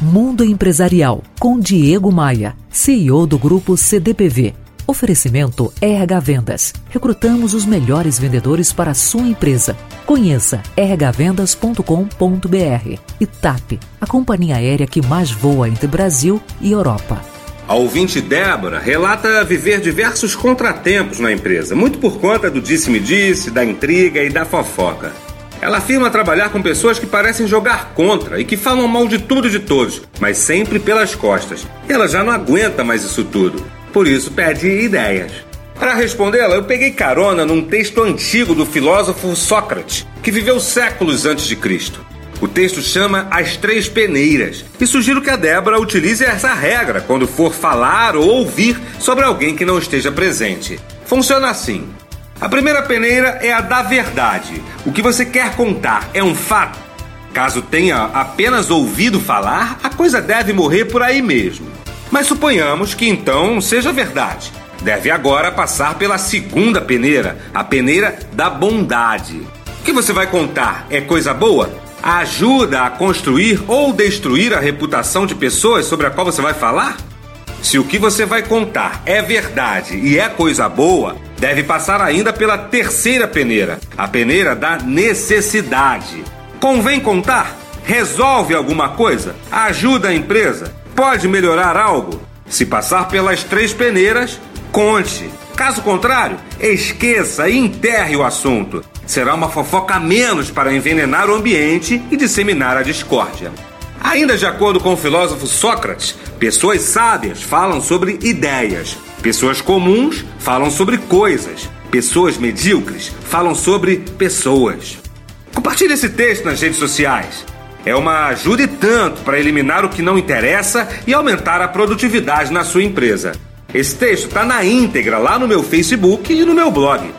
Mundo Empresarial, com Diego Maia, CEO do Grupo CDPV. Oferecimento RH Vendas. Recrutamos os melhores vendedores para a sua empresa. Conheça rhvendas.com.br e TAP, a companhia aérea que mais voa entre Brasil e Europa. A ouvinte Débora relata viver diversos contratempos na empresa, muito por conta do disse-me-disse, da intriga e da fofoca. Ela afirma trabalhar com pessoas que parecem jogar contra e que falam mal de tudo e de todos, mas sempre pelas costas. E ela já não aguenta mais isso tudo. Por isso pede ideias. Para respondê-la, eu peguei carona num texto antigo do filósofo Sócrates, que viveu séculos antes de Cristo. O texto chama As Três Peneiras e sugiro que a Débora utilize essa regra quando for falar ou ouvir sobre alguém que não esteja presente. Funciona assim: a primeira peneira é a da verdade. O que você quer contar é um fato. Caso tenha apenas ouvido falar, a coisa deve morrer por aí mesmo. Mas suponhamos que então seja verdade. Deve agora passar pela segunda peneira, a peneira da bondade. O que você vai contar é coisa boa? Ajuda a construir ou destruir a reputação de pessoas sobre a qual você vai falar? Se o que você vai contar é verdade e é coisa boa, deve passar ainda pela terceira peneira, a peneira da necessidade. Convém contar? Resolve alguma coisa? Ajuda a empresa? Pode melhorar algo? Se passar pelas três peneiras, conte. Caso contrário, esqueça e enterre o assunto. Será uma fofoca menos para envenenar o ambiente e disseminar a discórdia. Ainda de acordo com o filósofo Sócrates, pessoas sábias falam sobre ideias, pessoas comuns falam sobre coisas, pessoas medíocres falam sobre pessoas. Compartilhe esse texto nas redes sociais. É uma ajuda e tanto para eliminar o que não interessa e aumentar a produtividade na sua empresa. Esse texto está na íntegra lá no meu Facebook e no meu blog.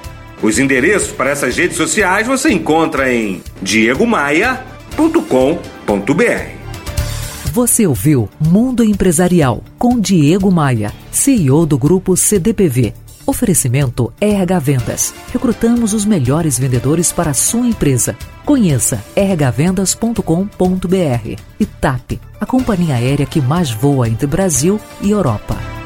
Os endereços para essas redes sociais você encontra em diegomaia.com.br. Você ouviu Mundo Empresarial com Diego Maia, CEO do Grupo CDPV. Oferecimento RH Vendas. Recrutamos os melhores vendedores para a sua empresa. Conheça rhvendas.com.br e TAP, a companhia aérea que mais voa entre Brasil e Europa.